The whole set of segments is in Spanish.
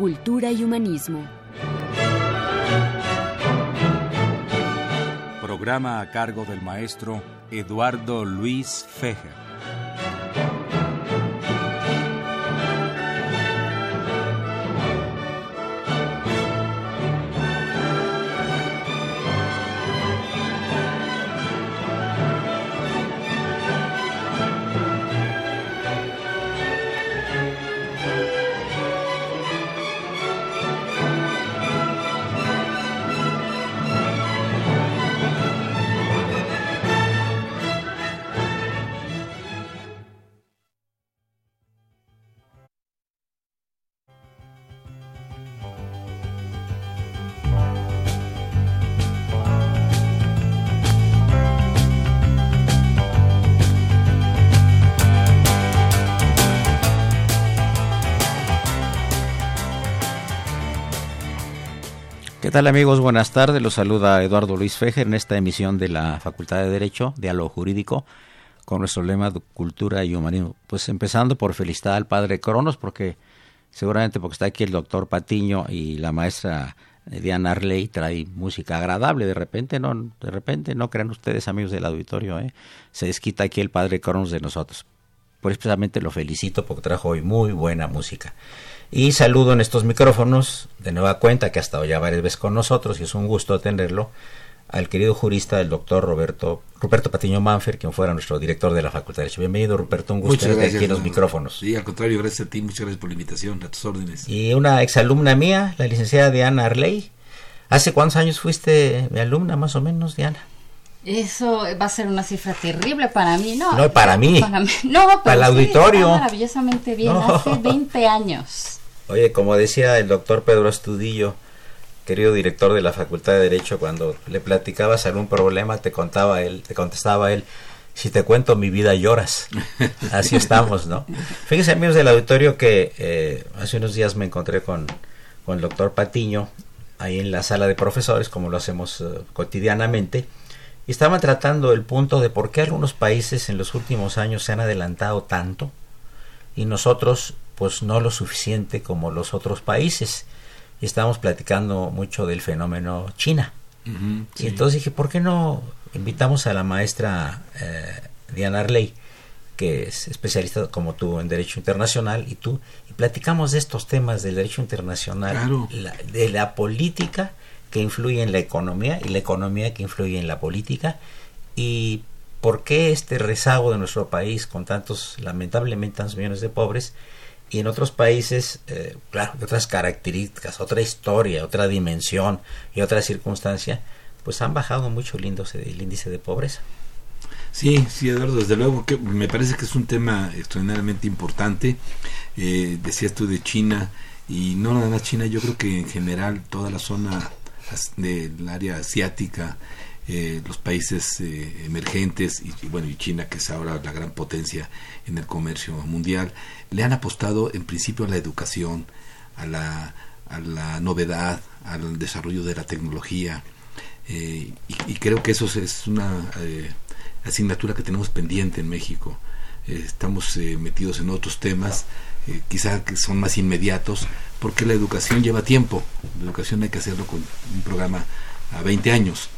cultura y humanismo. Programa a cargo del maestro Eduardo Luis Fejer. ¿Qué tal amigos? Buenas tardes. Los saluda Eduardo Luis Fejer en esta emisión de la Facultad de Derecho, Diálogo Jurídico, con nuestro lema de Cultura y Humanismo. Pues empezando por felicitar al padre Cronos, porque seguramente porque está aquí el doctor Patiño y la maestra Diana Arley trae música agradable. De repente, no, de repente, no crean ustedes amigos del auditorio, ¿eh? se desquita aquí el padre Cronos de nosotros. Por eso precisamente lo felicito porque trajo hoy muy buena música. Y saludo en estos micrófonos, de nueva cuenta, que ha estado ya varias veces con nosotros y es un gusto tenerlo, al querido jurista, el doctor Roberto, Ruperto Patiño Manfer, quien fuera nuestro director de la Facultad de Derecho. Bienvenido, Ruperto, un gusto estar aquí en los micrófonos. Sí, al contrario, gracias a ti, muchas gracias por la invitación, a tus órdenes. Y una exalumna mía, la licenciada Diana Arley. ¿Hace cuántos años fuiste mi alumna, más o menos, Diana? Eso va a ser una cifra terrible para mí, ¿no? No, para mí. Para, mí. No, pero para el sí, auditorio. maravillosamente bien, No. hace 20 años. Oye, como decía el doctor Pedro Astudillo, querido director de la Facultad de Derecho, cuando le platicabas algún problema, te contaba él, te contestaba él, si te cuento mi vida lloras. Así estamos, ¿no? Fíjense, amigos del auditorio, que eh, hace unos días me encontré con, con el doctor Patiño, ahí en la sala de profesores, como lo hacemos eh, cotidianamente, y estaban tratando el punto de por qué algunos países en los últimos años se han adelantado tanto y nosotros pues no lo suficiente como los otros países. Y estábamos platicando mucho del fenómeno China. Sí. Y entonces dije, ¿por qué no invitamos a la maestra eh, Diana Arley, que es especialista como tú en Derecho Internacional, y tú, y platicamos de estos temas del Derecho Internacional, Claro. la- de la política que influye en la economía y la economía que influye en la política, y por qué este rezago de nuestro país con tantos, lamentablemente, tantos millones de pobres, y en otros países, eh, claro, de otras características, otra historia, otra dimensión y otra circunstancia, pues han bajado mucho el índice, el índice de pobreza. Sí, sí, Eduardo, desde luego que me parece que es un tema extraordinariamente importante. Eh, decías tú de China, y no nada más China, yo creo que en general toda la zona del área asiática, eh, los países eh, emergentes, y, bueno, y China, que es ahora la gran potencia en el comercio mundial, le han apostado en principio a la educación, a la, a la novedad, al desarrollo de la tecnología, eh, y, y creo que eso es- una eh, asignatura que tenemos pendiente en México. Eh, estamos metidos en otros temas, eh, quizá que son más inmediatos, porque la educación lleva tiempo. La educación hay que hacerlo con un programa a 20 años,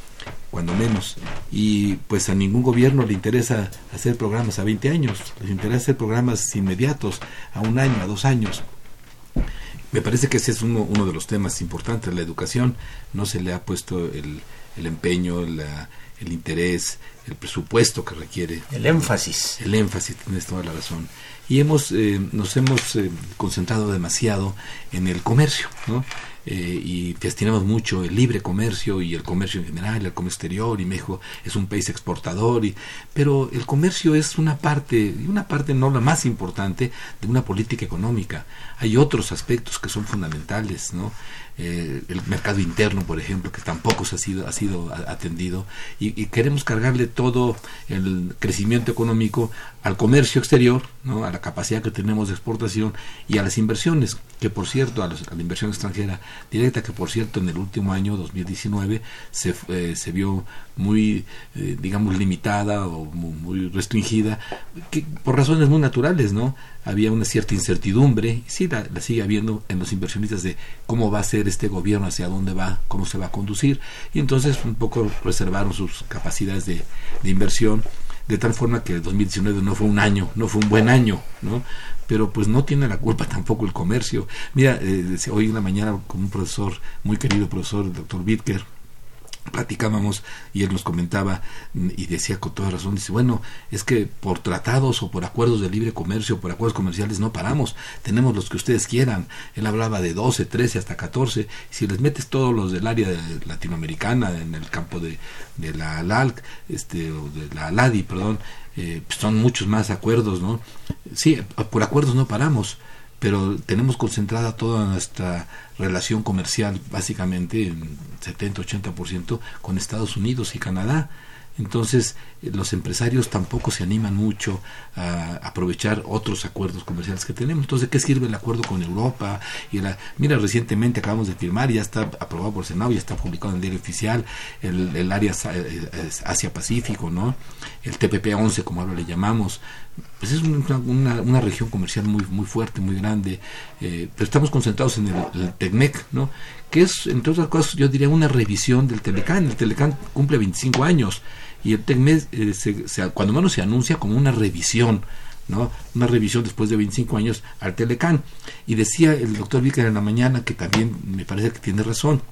cuando menos. Y pues a ningún gobierno le interesa hacer programas a 20 años, les interesa hacer programas inmediatos, a un año, a dos años. Me parece que ese es uno, uno de los temas importantes, la educación. No se le ha puesto el, el empeño, la- el interés, el presupuesto que requiere. El énfasis. El énfasis, tienes toda la razón. Y hemos, eh, nos hemos eh, concentrado demasiado en el comercio, ¿no? Eh, y destinamos mucho el libre comercio y el comercio en general, el comercio exterior y México es un país exportador, y, pero el comercio es una parte, una parte no la más importante de una política económica. Hay otros aspectos que son fundamentales, ¿no? Eh, el mercado interno, por ejemplo, que tampoco se ha sido, ha sido atendido, y, queremos cargarle todo el crecimiento económico al comercio exterior, ¿no? a la capacidad que tenemos de exportación y a las inversiones, que por cierto, a, los, a la inversión extranjera directa, que por cierto en el último año, 2019, se, eh, se vio muy, eh, digamos, limitada o muy, muy restringida, que, por razones muy naturales, ¿no? Había una cierta incertidumbre, y sí la, sigue habiendo en los inversionistas de cómo va a ser este gobierno, hacia dónde va, cómo se va a conducir, y entonces un poco reservaron sus capacidades de, de inversión de tal forma que el 2019 no fue un año, no fue un buen año, ¿no? Pero pues no tiene la culpa tampoco el comercio. Mira, eh, hoy en la mañana con un profesor, muy querido profesor, el doctor Bitker, platicábamos y él nos comentaba y decía con toda razón, dice, bueno, es que por tratados o por acuerdos de libre comercio, por acuerdos comerciales no paramos, tenemos los que ustedes quieran. Él hablaba de 12, 13 hasta 14. Si les metes todos los del área latinoamericana en el campo de, de la ALALC, este, o de la ALADI, perdón, eh, pues son muchos más acuerdos, ¿no? Sí, por acuerdos no paramos pero tenemos concentrada toda nuestra relación comercial básicamente en 70-80% con Estados Unidos y Canadá. Entonces, eh, los empresarios tampoco se animan mucho a aprovechar otros acuerdos comerciales que tenemos. Entonces, ¿qué sirve el acuerdo con Europa? Y la, mira, recientemente acabamos de firmar, ya está aprobado por el Senado, ya está publicado en el diario oficial, el, el área eh, Asia-Pacífico, ¿no? El TPP-11, como ahora le llamamos. Pues es una, una, región comercial muy, muy fuerte, muy grande, eh, pero estamos concentrados en el, TECMEC, ¿no? que es, entre otras cosas, yo diría una revisión del Telecán. El Telecán cumple 25 años y el TECMES, eh, se, cuando menos se anuncia como una revisión, ¿no? Una revisión después de 25 años al Telecán. Y decía el doctor Víquer en la mañana, que también me parece que tiene razón,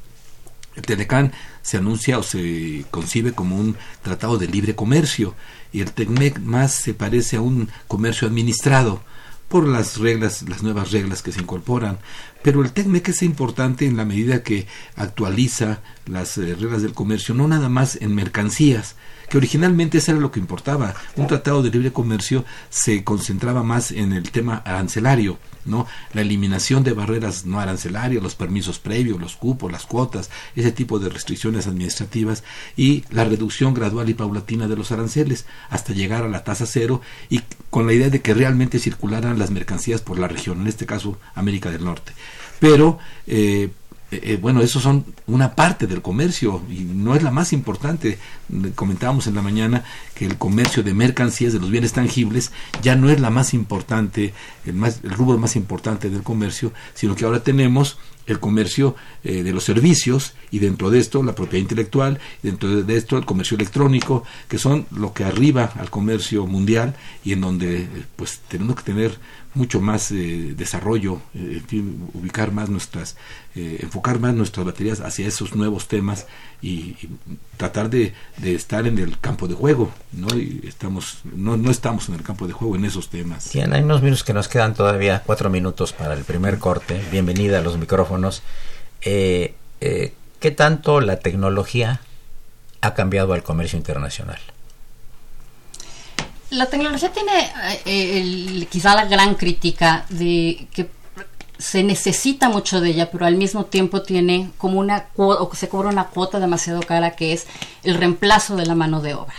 el Telecán se anuncia o se concibe como un tratado de libre comercio y el TECMEC más se parece a un comercio administrado por las reglas, las nuevas reglas que se incorporan. Pero el TECMEC es importante en la medida que actualiza las eh, reglas del comercio, no nada más en mercancías, que originalmente eso era lo que importaba. Un tratado de libre comercio se concentraba más en el tema arancelario, ¿no? La eliminación de barreras no arancelarias, los permisos previos, los cupos, las cuotas, ese tipo de restricciones administrativas y la reducción gradual y paulatina de los aranceles hasta llegar a la tasa cero y con la idea de que realmente circularan las mercancías por la región, en este caso América del Norte. Pero eh, eh, bueno, eso son una parte del comercio y no es la más importante. Comentábamos en la mañana que el comercio de mercancías, de los bienes tangibles, ya no es la más importante, el, más, el rubro más importante del comercio, sino que ahora tenemos el comercio eh, de los servicios y dentro de esto la propiedad intelectual, dentro de esto el comercio electrónico, que son lo que arriba al comercio mundial y en donde pues tenemos que tener mucho más eh, desarrollo, eh, ubicar más nuestras, eh, enfocar más nuestras baterías hacia esos nuevos temas y, tratar de, estar en el campo de juego, ¿no? Y estamos, no, no estamos en el campo de juego en esos temas. Bien, hay unos minutos que nos quedan todavía, cuatro minutos para el primer corte. Bienvenida a los micrófonos. Eh, ¿Qué tanto la tecnología ha cambiado al comercio internacional? La tecnología tiene eh, quizá la gran crítica de que se necesita mucho de ella, pero al mismo tiempo tiene como una o se cobra una cuota demasiado cara que es el reemplazo de la mano de obra.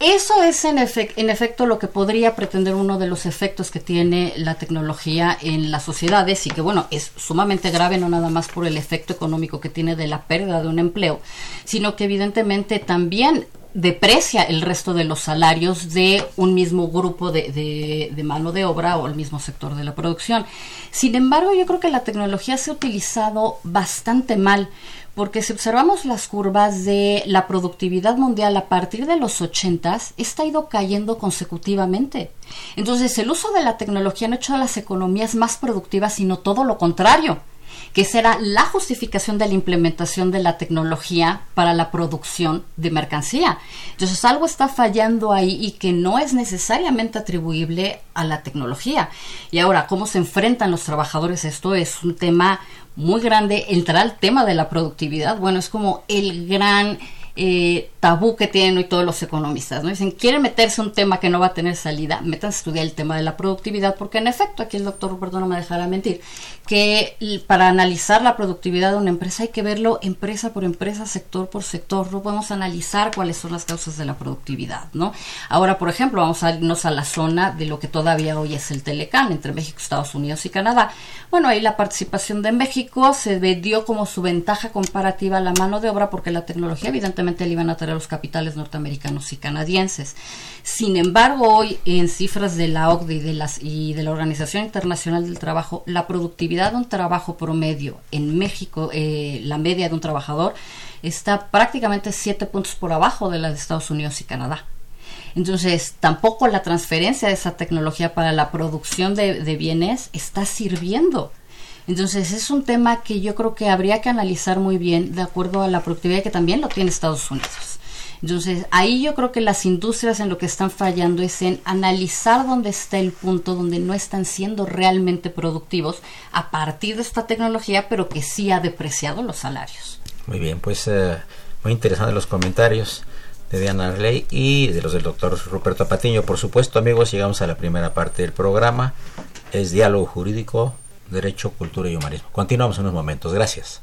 Eso es en, en, efecto lo que podría pretender uno de los efectos que tiene la tecnología en las sociedades y que bueno, es sumamente grave no nada más por el efecto económico que tiene de la pérdida de un empleo, sino que evidentemente también deprecia el resto de los salarios de un mismo grupo de, mano de obra o el mismo sector de la producción. Sin embargo, yo creo que la tecnología se ha utilizado bastante mal, porque si observamos las curvas de la productividad mundial a partir de los 80, esta ha ido cayendo consecutivamente. Entonces, el uso de la tecnología no ha hecho a las economías más productivas, sino todo lo contrario que será la justificación de la implementación de la tecnología para la producción de mercancía. Entonces algo está fallando ahí y que no es necesariamente atribuible a la tecnología. Y ahora, ¿cómo se enfrentan los trabajadores? Esto es un tema muy grande. Entrar al tema de la productividad, bueno, es como el gran eh, tabú que tienen hoy todos los economistas. ¿no? Dicen, quieren meterse un tema que no va a tener salida, metan a estudiar el tema de la productividad, porque en efecto, aquí el doctor Roberto no me dejará mentir, que para analizar la productividad de una empresa hay que verlo empresa por empresa, sector por sector, no podemos analizar cuáles son las causas de la productividad. ¿no? Ahora, por ejemplo, vamos a irnos a la zona de lo que todavía hoy es el Telecán, entre México, Estados Unidos y Canadá. Bueno, ahí la participación de México se dio como su ventaja comparativa a la mano de obra, porque la tecnología evidentemente le iban a traer los capitales norteamericanos y canadienses. Sin embargo, hoy en cifras de la OCDE y de, la Organización Internacional del Trabajo, la productividad de un trabajo promedio en México, eh, la media de un trabajador, está prácticamente siete puntos por abajo de la de Estados Unidos y Canadá. Entonces, tampoco la transferencia de esa tecnología para la producción de bienes está sirviendo entonces es un tema que yo creo que habría que analizar muy bien de acuerdo a la productividad que también lo tiene Estados Unidos. Entonces, ahí yo creo que las industrias en lo que están fallando es en analizar dónde está el punto donde no están siendo realmente productivos a partir de esta tecnología, pero que sí ha depreciado los salarios. Muy bien, pues eh, muy interesantes los comentarios de Diana Arley y de los del doctor Ruperto Patiño. Por supuesto, amigos, llegamos a la primera parte del programa. Es diálogo jurídico Derecho, Cultura y Humanismo. Continuamos en unos momentos. Gracias.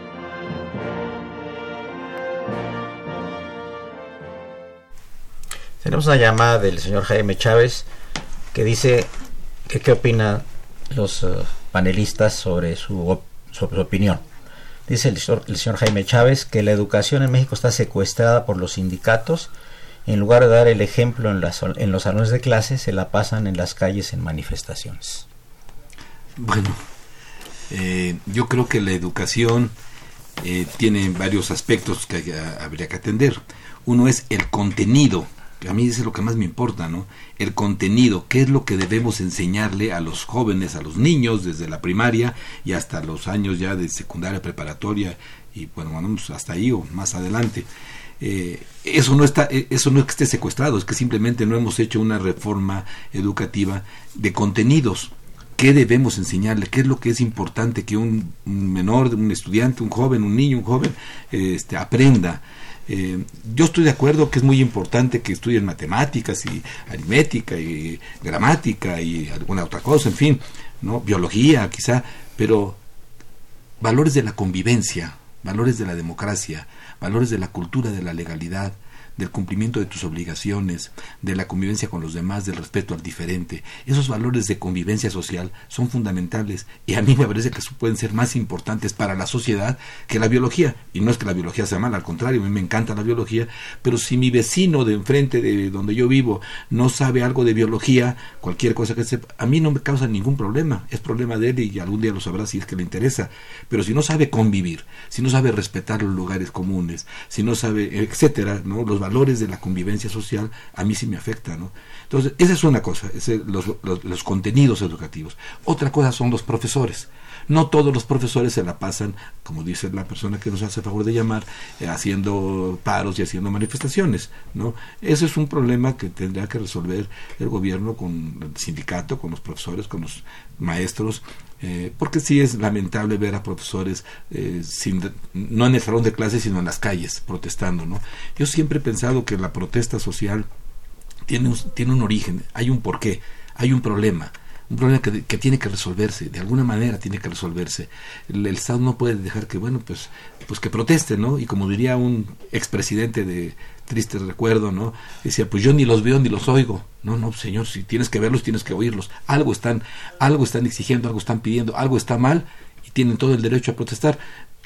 Tenemos una llamada del señor Jaime Chávez que dice que qué opinan los uh, panelistas sobre su, sobre su opinión. Dice el, el, señor Jaime Chávez que la educación en México está secuestrada por los sindicatos. En lugar de dar el ejemplo en, las, en los salones de clase, se la pasan en las calles en manifestaciones. Bueno, eh, yo creo que la educación eh, tiene varios aspectos que hay, habría que atender. Uno es el contenido a mí es lo que más me importa, ¿no? El contenido, qué es lo que debemos enseñarle a los jóvenes, a los niños, desde la primaria y hasta los años ya de secundaria, preparatoria y bueno, vamos hasta ahí o más adelante. Eh, eso no está, eh, eso no es que esté secuestrado, es que simplemente no hemos hecho una reforma educativa de contenidos. ¿Qué debemos enseñarle? ¿Qué es lo que es importante que un, menor, un estudiante, un joven, un niño, un joven, este, aprenda? Eh, yo estoy de acuerdo que es muy importante que estudien matemáticas y aritmética y gramática y alguna otra cosa, en fin, ¿no? biología quizá, pero valores de la convivencia, valores de la democracia, valores de la cultura de la legalidad, del cumplimiento de tus obligaciones, de la convivencia con los demás, del respeto al diferente. Esos valores de convivencia social son fundamentales y a mí me parece que pueden ser más importantes para la sociedad que la biología. Y no es que la biología sea mala, al contrario, a mí me encanta la biología, pero si mi vecino de enfrente de donde yo vivo no sabe algo de biología, cualquier cosa que sepa, a mí no me causa ningún problema. Es problema de él y algún día lo sabrá si es que le interesa. Pero si no sabe convivir, si no sabe respetar los lugares comunes, si no sabe, etcétera, ¿no? los valores de la convivencia social, a mí sí me afecta, ¿no? Entonces, esa es una cosa, los, los, contenidos educativos. Otra cosa son los profesores. No todos los profesores se la pasan, como dice la persona que nos hace favor de llamar, eh, haciendo paros y haciendo manifestaciones, ¿no? Ese es un problema que tendrá que resolver el gobierno con el sindicato, con los profesores, con los maestros, eh, porque sí es lamentable ver a profesores eh, sin, no en el salón de clases sino en las calles protestando no yo siempre he pensado que la protesta social tiene un, tiene un origen hay un porqué hay un problema un problema que, que, tiene que resolverse, de alguna manera tiene que resolverse. El, Estado no puede dejar que, bueno, pues, pues que proteste, ¿no? Y como diría un expresidente de triste recuerdo, ¿no? Decía, pues yo ni los veo ni los oigo. No, no, señor, si tienes que verlos, tienes que oírlos. Algo están, algo están exigiendo, algo están pidiendo, algo está mal y tienen todo el derecho a protestar.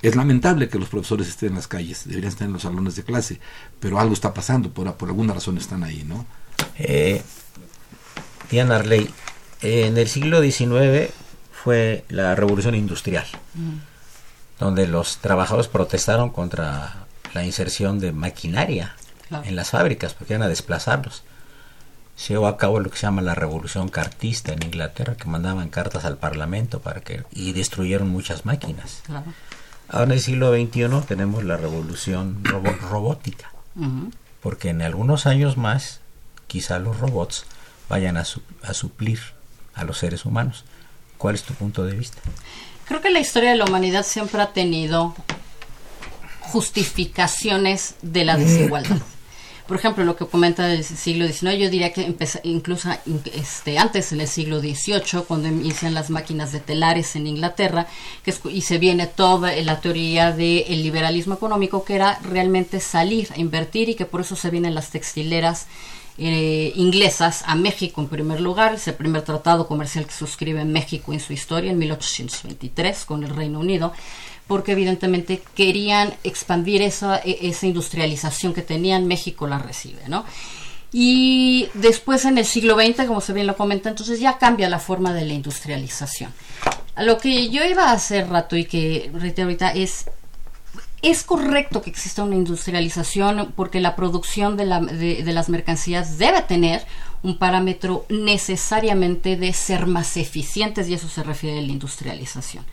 Es lamentable que los profesores estén en las calles, deberían estar en los salones de clase, pero algo está pasando, por, por alguna razón están ahí, ¿no? Eh, Diana Arley, en el siglo XIX fue la revolución industrial, mm. donde los trabajadores protestaron contra la inserción de maquinaria en las fábricas, porque iban a desplazarlos. Se llevó a cabo lo que se llama la revolución cartista en Inglaterra, que mandaban cartas al Parlamento para que y destruyeron muchas máquinas. Ahora en el siglo XXI tenemos la revolución robótica, porque en algunos años más quizá los robots vayan a, a suplir a los seres humanos. ¿Cuál es tu punto de vista? Creo que la historia de la humanidad siempre ha tenido justificaciones de la desigualdad. Por ejemplo, lo que comenta del siglo XIX, yo diría que incluso este, antes, en el siglo XVIII, cuando inician las máquinas de telares en Inglaterra, que y se viene toda la teoría del liberalismo económico, que era realmente salir a invertir y que por eso se vienen las textileras eh, inglesas a México en primer lugar, es el primer tratado comercial que suscribe México en su historia en 1823 con el Reino Unido, porque evidentemente querían expandir esa, e, esa industrialización que tenían, México la recibe, ¿no? Y después en el siglo XX, como se bien lo comenta, entonces ya cambia la forma de la industrialización. Lo que yo iba a hacer rato y que reitero ahorita es es correcto que exista una industrialización porque la producción de, las mercancías debe tener un parámetro necesariamente de ser más eficientes y eso se refiere a la industrialización.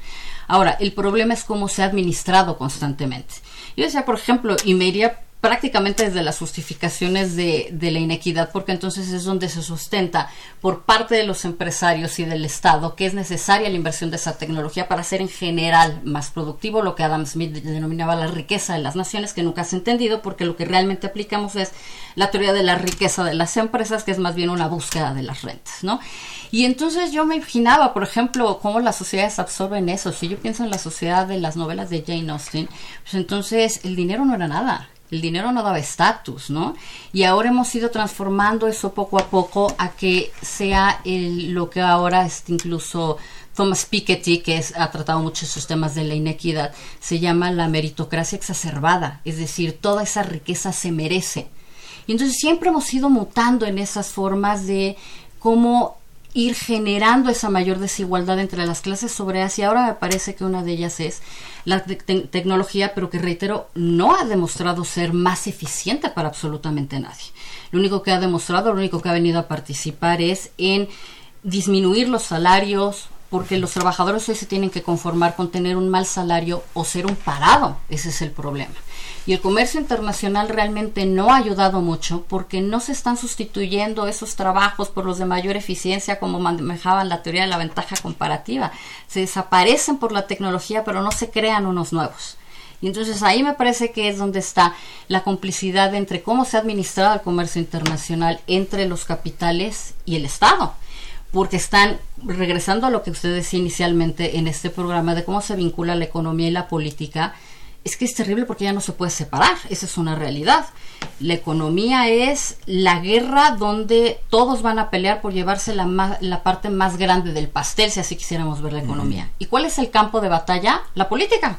Ahora, el problema es cómo se ha administrado constantemente. Yo decía, por ejemplo, y me iría prácticamente desde las justificaciones de, de, la inequidad, porque entonces es donde se sustenta por parte de los empresarios y del Estado que es necesaria la inversión de esa tecnología para ser en general más productivo, lo que Adam Smith denominaba la riqueza de las naciones, que nunca se ha entendido, porque lo que realmente aplicamos es la teoría de la riqueza de las empresas, que es más bien una búsqueda de las rentas, ¿no? Y entonces yo me imaginaba, por ejemplo, cómo las sociedades absorben eso. Si yo pienso en la sociedad de las novelas de Jane Austen, pues entonces el dinero no era nada el dinero no daba estatus, ¿no? Y ahora hemos ido transformando eso poco a poco a que sea lo que ahora es incluso Thomas Piketty, que es, ha tratado mucho esos temas de la inequidad, se llama la meritocracia exacerbada, es decir, toda esa riqueza se merece. Y entonces siempre hemos ido mutando en esas formas de cómo ir generando esa mayor desigualdad entre las clases obreras y ahora me parece que una de ellas es la tecnología, pero que reitero, no ha demostrado ser más eficiente para absolutamente nadie. Lo único que ha demostrado, lo único que ha venido a participar es en disminuir los salarios, porque los trabajadores hoy se tienen que conformar con tener un mal salario o ser un parado. Ese es el problema. Y el comercio internacional realmente no ha ayudado mucho porque no se están sustituyendo esos trabajos por los de mayor eficiencia como manejaban la teoría de la ventaja comparativa. Se desaparecen por la tecnología pero no se crean unos nuevos. Y entonces ahí me parece que es donde está la complicidad entre cómo se ha administrado el comercio internacional entre los capitales y el Estado porque están regresando a lo que usted decía inicialmente en este programa de cómo se vincula la economía y la política, es que es terrible porque ya no se puede separar, esa es una realidad. La economía es la guerra donde todos van a pelear por llevarse la, la parte más grande del pastel, si así quisiéramos ver la economía. ¿Y cuál es el campo de batalla? La política.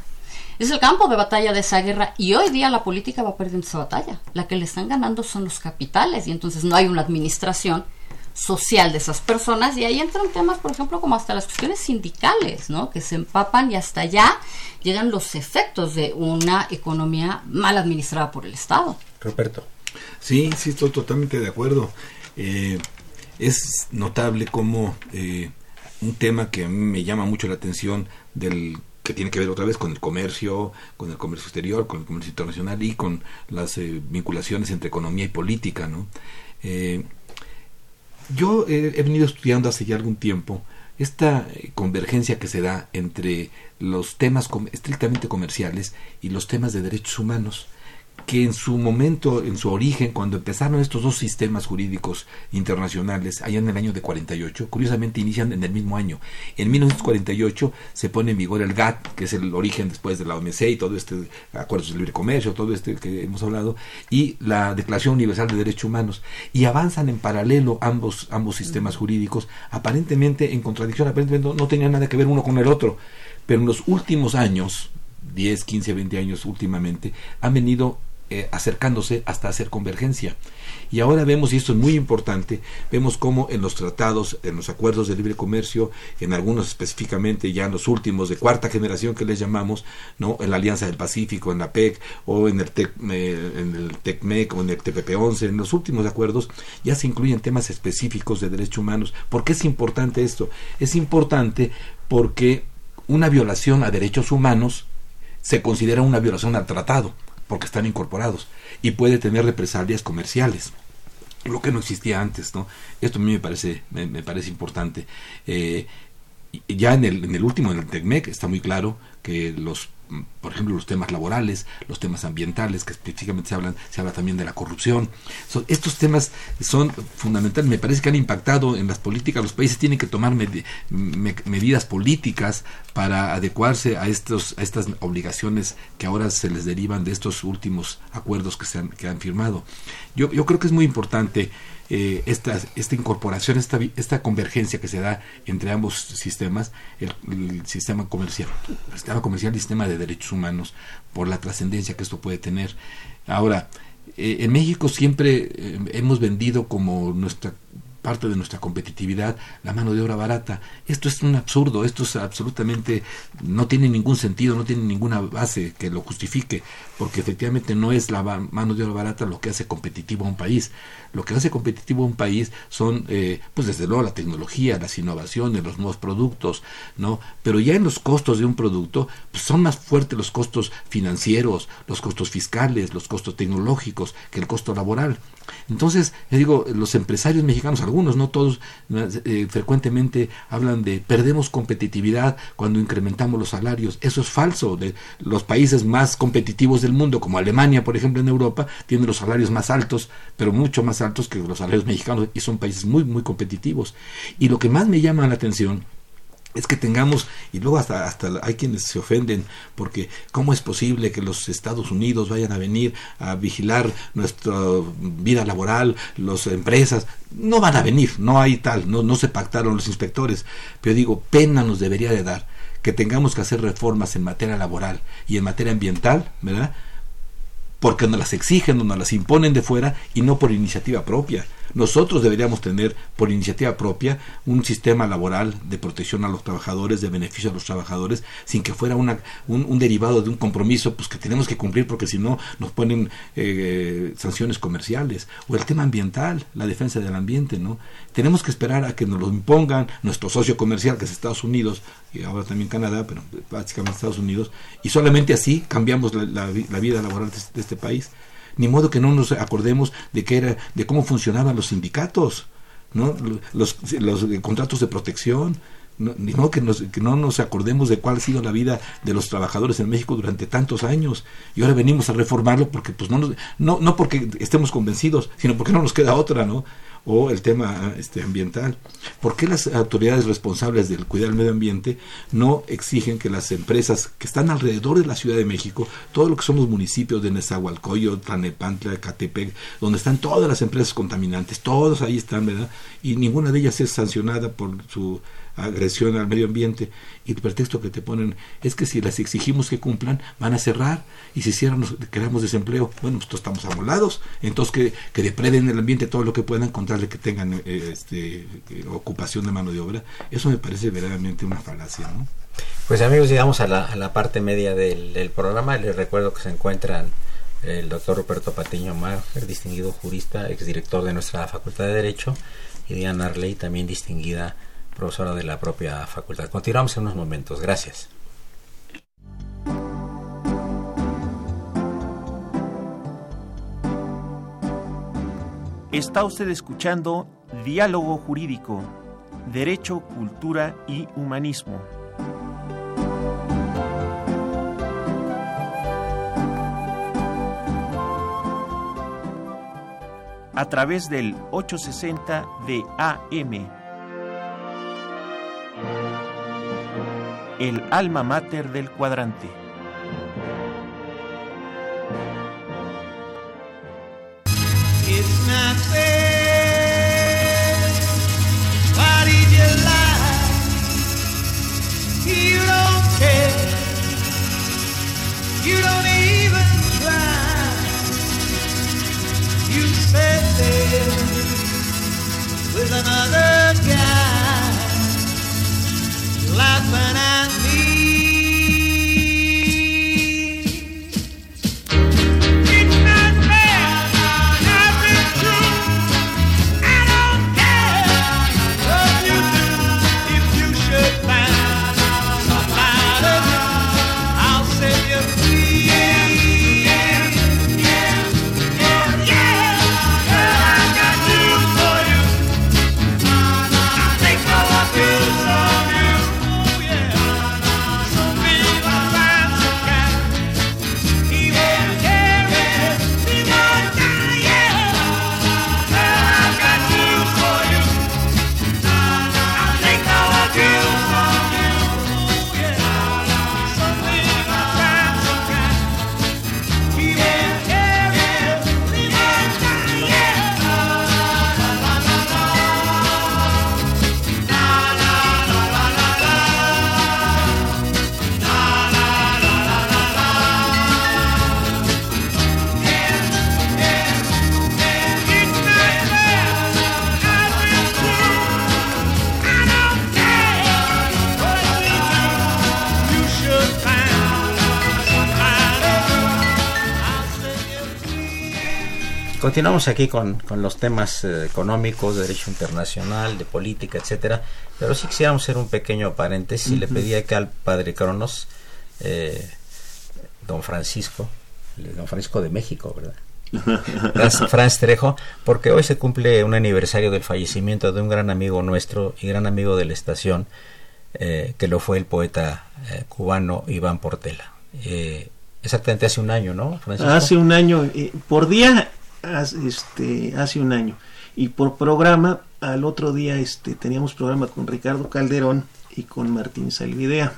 Es el campo de batalla de esa guerra y hoy día la política va perdiendo esa batalla. La que le están ganando son los capitales y entonces no hay una administración social de esas personas y ahí entran temas, por ejemplo, como hasta las cuestiones sindicales, ¿no? Que se empapan y hasta allá llegan los efectos de una economía mal administrada por el Estado. Roberto. Sí, sí, estoy totalmente de acuerdo. Eh, es notable como eh, un tema que a mí me llama mucho la atención del que tiene que ver otra vez con el comercio, con el comercio exterior, con el comercio internacional y con las eh, vinculaciones entre economía y política, ¿no? Yo he, venido estudiando hace ya algún tiempo esta eh, convergencia que se da entre los temas estrictamente comerciales y los temas de derechos humanos que en su momento, en su origen, cuando empezaron estos dos sistemas jurídicos internacionales, allá en el año de 48, curiosamente inician en el mismo año. En 1948 se pone en vigor el GATT, que es el origen después de la OMC y todo este acuerdos de libre comercio, todo este que hemos hablado, y la Declaración Universal de Derechos Humanos. Y avanzan en paralelo ambos, ambos sistemas jurídicos, aparentemente en contradicción, aparentemente no, no tenían nada que ver uno con el otro. Pero en los últimos años, 10, 15, 20 años últimamente, han venido eh, acercándose hasta hacer convergencia. Y ahora vemos, y esto es muy importante, vemos cómo en los tratados, en los acuerdos de libre comercio, en algunos específicamente ya en los últimos de cuarta generación que les llamamos, ¿no? en la Alianza del Pacífico, en la PEC, o en el, TEC, en el TECMEC, o en el TPP-11, en los últimos acuerdos, ya se incluyen temas específicos de derechos humanos. ¿Por qué es importante esto? Es importante porque una violación a derechos humanos se considera una violación al tratado porque están incorporados y puede tener represalias comerciales. Lo que no existía antes no esto a mí me parece me, parece importante. Eh, ya en el, en el último en el TECMEC está muy claro que los por ejemplo, los temas laborales, los temas ambientales, que específicamente se hablan, se habla también de la corrupción. estos temas son fundamentales, me parece que han impactado en las políticas. Los países tienen que tomar medidas políticas para adecuarse a, estos, a estas obligaciones que ahora se les derivan de estos últimos acuerdos que, se han, que han firmado. Yo, yo creo que es muy importante eh, esta, esta incorporación, esta, esta convergencia que se da entre ambos sistemas, el, sistema comercial, el sistema comercial y el sistema de derechos humanos, por la trascendencia que esto puede tener. Ahora, eh, en México siempre eh, hemos vendido como nuestra parte de nuestra competitividad la mano de obra barata. Esto es un absurdo, esto es absolutamente, no tiene ningún sentido, no tiene ninguna base que lo justifique, porque efectivamente no es la mano de obra barata lo que hace competitivo a un país. Lo que hace competitivo a un país son, eh, pues desde luego, la tecnología, las innovaciones, los nuevos productos, ¿no? Pero ya en los costos de un producto, pues son más fuertes los costos financieros, los costos fiscales, los costos tecnológicos que el costo laboral. Entonces, digo, los empresarios mexicanos, algunos, no todos, eh, frecuentemente hablan de perdemos competitividad cuando incrementamos los salarios. Eso es falso. Los países más competitivos del mundo, como Alemania, por ejemplo, en Europa, tienen los salarios más altos, pero mucho más altos que los salarios mexicanos y son países muy, muy competitivos. Y lo que más me llama la atención es que tengamos, y luego hasta, hasta hay quienes se ofenden, porque ¿cómo es posible que los Estados Unidos vayan a venir a vigilar nuestra vida laboral, las empresas? No van a venir, no hay tal, no, no se pactaron los inspectores, pero digo, pena nos debería de dar que tengamos que hacer reformas en materia laboral y en materia ambiental, ¿verdad? Porque nos las exigen, nos las imponen de fuera y no por iniciativa propia. Nosotros deberíamos tener por iniciativa propia un sistema laboral de protección a los trabajadores, de beneficio a los trabajadores, sin que fuera una, un, derivado de un compromiso pues que tenemos que cumplir porque si no nos ponen eh, sanciones comerciales. O el tema ambiental, la defensa del ambiente, ¿no? Tenemos que esperar a que nos lo impongan nuestro socio comercial, que es Estados Unidos, y ahora también Canadá, pero básicamente Estados Unidos, y solamente así cambiamos la, vida laboral de este país ni modo que no nos acordemos de que era de cómo funcionaban los sindicatos no los, los contratos de protección no, ni modo que, nos, que no nos acordemos de cuál ha sido la vida de los trabajadores en México durante tantos años y ahora venimos a reformarlo porque pues no nos, no, no porque estemos convencidos sino porque no nos queda otra no o el tema este, ambiental. ¿Por qué las autoridades responsables del cuidar del medio ambiente no exigen que las empresas que están alrededor de la Ciudad de México, todo lo que son los municipios de Nezahualcóyotl, Tlanepantla, Catepec, donde están todas las empresas contaminantes, todos ahí están, ¿verdad? Y ninguna de ellas es sancionada por su agresión al medio ambiente. Y el pretexto que te ponen es que si las exigimos que cumplan van a cerrar. Y si cierran nos quedamos desempleo. Bueno pues estamos amolados. Entonces que, que depreden el ambiente todo lo que puedan contarle que tengan eh, este, eh, ocupación de mano de obra. Eso me parece verdaderamente una falacia ¿no? pues amigos llegamos a la, a la parte media del, programa. Les recuerdo que se encuentran el doctor Ruperto Patiño Mager, distinguido jurista, exdirector de nuestra Facultad de Derecho, y Diana Arley, también distinguida profesora de la propia facultad. Continuamos en unos momentos. Gracias. Está usted escuchando Diálogo Jurídico, Derecho, Cultura y Humanismo. A través del 860 de AM el alma mater del cuadrante. With another guy Continuamos aquí con, los temas eh, económicos, de derecho internacional, de política, etcétera. Pero sí quisiéramos hacer un pequeño paréntesis y le pedía que al padre Cronos, eh, don Francisco, don Francisco de México, ¿verdad? Franz Trejo, porque hoy se cumple un aniversario del fallecimiento de un gran amigo nuestro y gran amigo de la estación, eh, que lo fue el poeta cubano Iván Portela. exactamente hace un año, ¿no, Francisco? Hace un año, por día este, hace un año. Y por programa, al otro día este, teníamos programa con Ricardo Calderón y con Martín Salvidea.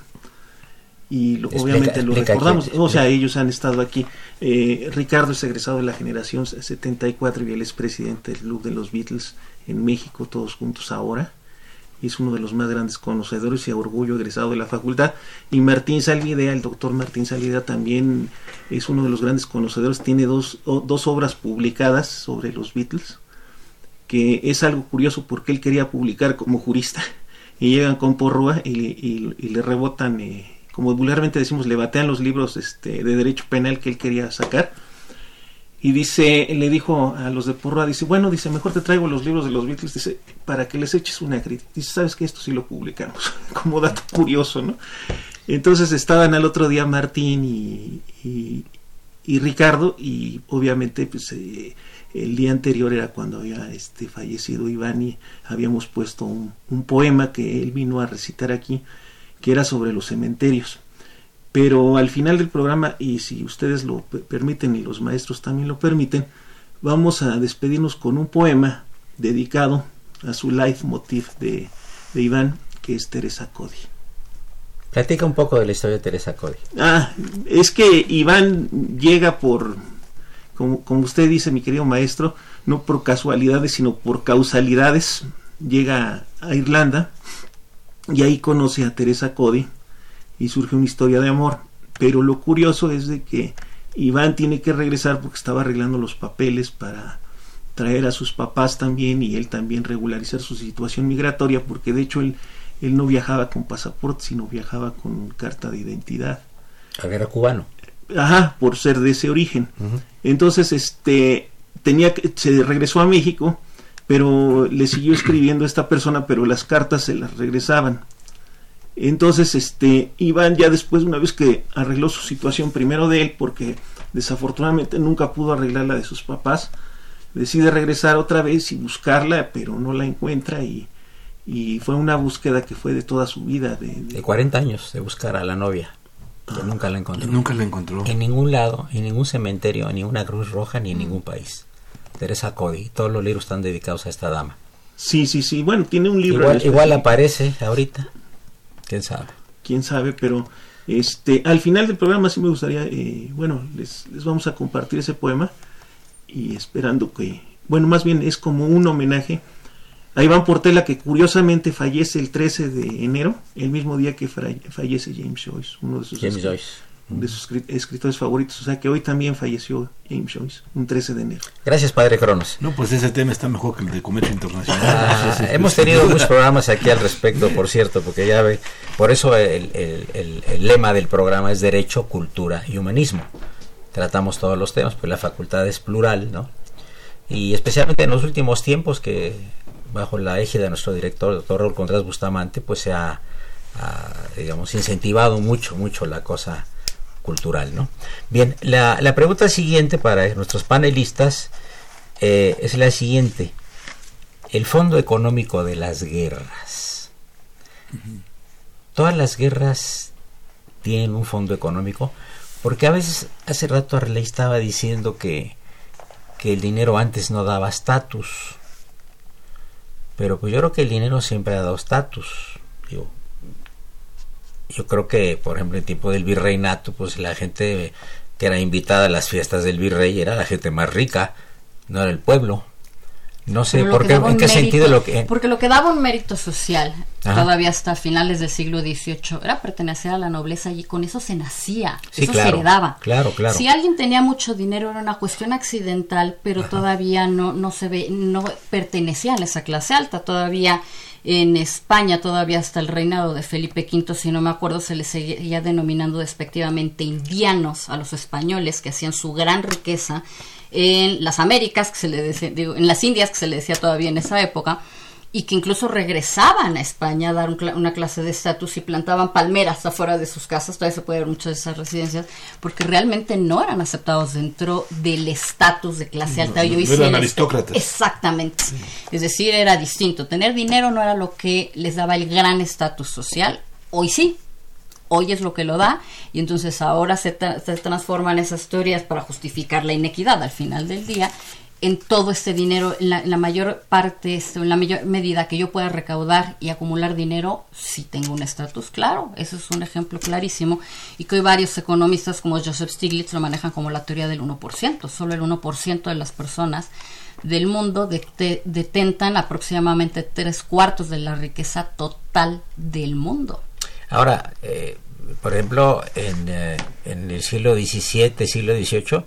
Y obviamente lo recordamos, o sea, ellos han estado aquí. Eh, Ricardo es egresado de la generación 74 y él es presidente del Club de los Beatles en México, todos juntos ahora es uno de los más grandes conocedores y a orgullo egresado de la facultad. Y Martín Salvidea, el doctor Martín Salvidea también es uno de los grandes conocedores, tiene dos, dos obras publicadas sobre los Beatles, que es algo curioso porque él quería publicar como jurista y llegan con porrúa y, le rebotan, eh, como vulgarmente decimos, le batean los libros este, de derecho penal que él quería sacar y dice, le dijo a los de Porroa, dice, bueno, dice, mejor te traigo los libros de los Beatles, dice, para que les eches una crítica. Dice, sabes que esto sí lo publicamos, como dato curioso, ¿no? Entonces estaban al otro día Martín y, y, Ricardo y obviamente pues eh, el día anterior era cuando había este, fallecido Iván y habíamos puesto un poema que él vino a recitar aquí, que era sobre los cementerios. Pero al final del programa, y si ustedes lo permiten y los maestros también lo permiten, vamos a despedirnos con un poema dedicado a su leitmotiv de, de Iván, que es Teresa Cody. Platica un poco de la historia de Teresa Cody. Ah, es que Iván llega por, como, como usted dice, mi querido maestro, no por casualidades, sino por causalidades. Llega a Irlanda y ahí conoce a Teresa Cody y surge una historia de amor. Pero lo curioso es de que Iván tiene que regresar porque estaba arreglando los papeles para traer a sus papás también y él también regularizar su situación migratoria porque de hecho él, él no viajaba con pasaporte sino viajaba con carta de identidad. Era cubano. Ajá, por ser de ese origen. Entonces, este, tenía que, se regresó a México, pero le siguió escribiendo a esta persona, pero las cartas se las regresaban. Entonces, este, Iván ya después, una vez que arregló su situación primero de él, porque desafortunadamente nunca pudo arreglar la de sus papás, decide regresar otra vez y buscarla, pero no la encuentra y, y fue una búsqueda que fue de toda su vida. De, de 40 años de buscar a la novia, que nunca la encontró. Nunca la encontró. En ningún lado, en ningún cementerio, en ninguna Cruz Roja, ni en ningún país. Teresa Cody, todos los libros están dedicados a esta dama. Sí, sí, sí, bueno, tiene un libro. Igual, igual aparece ahorita, quién sabe. Quién sabe, pero este, al final del programa sí me gustaría, eh, bueno, les, les vamos a compartir ese poema y esperando que, bueno, más bien es como un homenaje a Iván Portela que curiosamente fallece el 13 de enero, el mismo día que fallece James Joyce, uno de sus, James Joyce. De sus escritores favoritos, o sea que hoy también falleció James Joyce, un 13 de enero. Gracias, Padre Cronos. No, pues ese tema está mejor que el de comercio internacional. Ah, hemos tenido muchos programas aquí al respecto, por cierto, porque ya ve, por eso el, el, el, el lema del programa es Derecho, Cultura y Humanismo tratamos todos los temas, pues la facultad es plural, ¿no? Y especialmente en los últimos tiempos que bajo la égida de nuestro director, doctor Raúl Contreras Bustamante, pues se ha, ha, digamos, incentivado mucho, mucho la cosa cultural, ¿no? Bien, la, la pregunta siguiente para nuestros panelistas eh, es la siguiente. El fondo económico de las guerras. Uh -huh. Todas las guerras tienen un fondo económico. Porque a veces, hace rato Arley estaba diciendo que, que el dinero antes no daba estatus. Pero pues yo creo que el dinero siempre ha dado estatus. Yo, yo creo que, por ejemplo, en tiempo del virreinato, pues la gente que era invitada a las fiestas del virrey era la gente más rica, no era el pueblo. No sé por qué, en qué mérito, sentido lo que... Porque lo que daba un mérito social, Ajá. todavía hasta finales del siglo XVIII, era pertenecer a la nobleza y con eso se nacía, sí, eso claro, se heredaba. Claro, claro. Si alguien tenía mucho dinero era una cuestión accidental, pero Ajá. todavía no, no se ve, no pertenecía a esa clase alta, todavía en España, todavía hasta el reinado de Felipe V, si no me acuerdo, se les seguía denominando despectivamente indianos a los españoles que hacían su gran riqueza en las Américas, que se le decía, digo, en las Indias, que se le decía todavía en esa época, y que incluso regresaban a España a dar un, una clase de estatus y plantaban palmeras afuera de sus casas, todavía se puede ver muchas de esas residencias, porque realmente no eran aceptados dentro del estatus de clase alta. No, no, no eran aristócratas. Exactamente. Sí. Es decir, era distinto. Tener dinero no era lo que les daba el gran estatus social. Hoy sí, hoy es lo que lo da y entonces ahora se, tra se, transforman esas teorías para justificar la inequidad al final del día en todo este dinero, en la, en la mayor parte, este, en la mayor medida que yo pueda recaudar y acumular dinero, si tengo un estatus, claro, eso es un ejemplo clarísimo y que hoy varios economistas como Joseph Stiglitz lo manejan como la teoría del 1%, solo el 1% de las personas del mundo detentan aproximadamente tres cuartos de la riqueza total del mundo. Ahora, eh, por ejemplo, en, eh, en, el siglo XVII, siglo XVIII,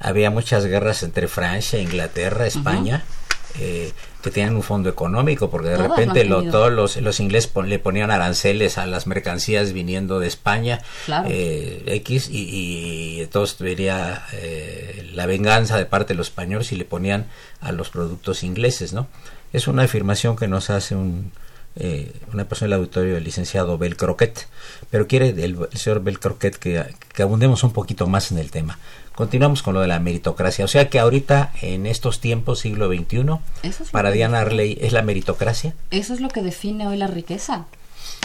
había muchas guerras entre Francia, Inglaterra, España, uh -huh. eh, que tenían un fondo económico, porque de Todas repente lo, todos los, los ingleses pon, le ponían aranceles a las mercancías viniendo de España, claro. Eh, X, y, y entonces vería eh, la venganza de parte de los españoles y le ponían a los productos ingleses, ¿no? Es una afirmación que nos hace un eh, una persona del auditorio, el licenciado Bel Croquet, pero quiere el, el señor Bel Croquet que, que abundemos un poquito más en el tema. Continuamos con lo de la meritocracia. O sea que ahorita, en estos tiempos, siglo XXI, es para Diana. Arley, ¿es la meritocracia? Eso es lo que define hoy la riqueza.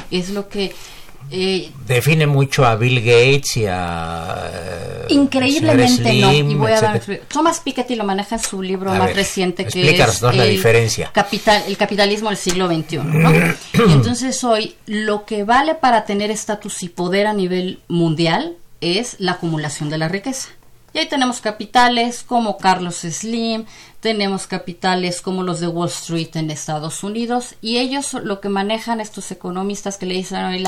Es lo que eh, Define mucho a Bill Gates y a... eh, Increíblemente no. Y voy a dar. Thomas Piketty lo maneja en su libro A más ver, reciente que es la el diferencia. Capital, el capitalismo del siglo XXI. ¿no? y entonces hoy lo que vale para tener estatus y poder a nivel mundial es la acumulación de la riqueza. Y ahí tenemos capitales como Carlos Slim, tenemos capitales como los de Wall Street en Estados Unidos, y ellos lo que manejan estos economistas que le dicen hoy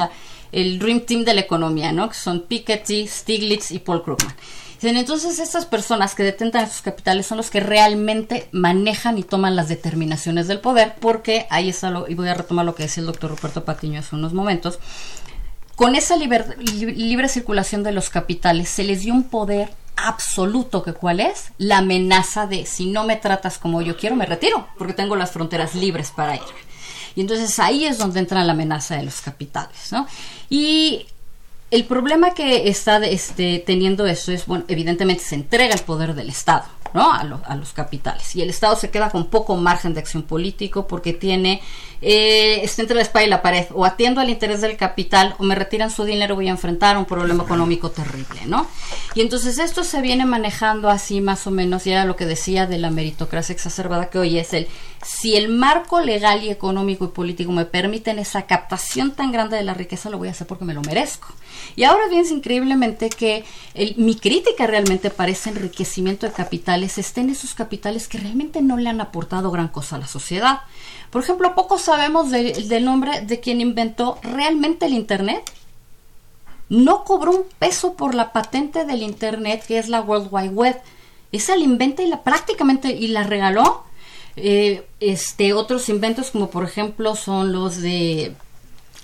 el Dream Team de la economía, ¿no? Que son Piketty, Stiglitz y Paul Krugman. Entonces, estas personas que detentan esos capitales son los que realmente manejan y toman las determinaciones del poder, porque ahí está lo, y voy a retomar lo que decía el doctor Ruperto Patiño hace unos momentos, con esa libre circulación de los capitales se les dio un poder absoluto que cuál es la amenaza de si no me tratas como yo quiero me retiro porque tengo las fronteras libres para ir y entonces ahí es donde entra la amenaza de los capitales ¿no? y el problema que está este, teniendo eso es, bueno, evidentemente se entrega el poder del Estado, ¿no? A, lo- a los capitales. Y el Estado se queda con poco margen de acción político porque tiene, eh, está entre la espada y la pared. O atiendo al interés del capital o me retiran su dinero voy a enfrentar un problema económico terrible, ¿no? Y entonces esto se viene manejando así más o menos, y era lo que decía de la meritocracia exacerbada que hoy es el, si el marco legal y económico y político me permiten esa captación tan grande de la riqueza, lo voy a hacer porque me lo merezco. Y ahora bien, increíblemente que el- mi crítica realmente para ese enriquecimiento de capitales está en esos capitales que realmente no le han aportado gran cosa a la sociedad. Por ejemplo, poco sabemos de- del nombre de quien inventó realmente el Internet. No cobró un peso por la patente del Internet, que es la World Wide Web. Esa la inventa y la prácticamente y la regaló. Eh, este otros inventos como por ejemplo son los de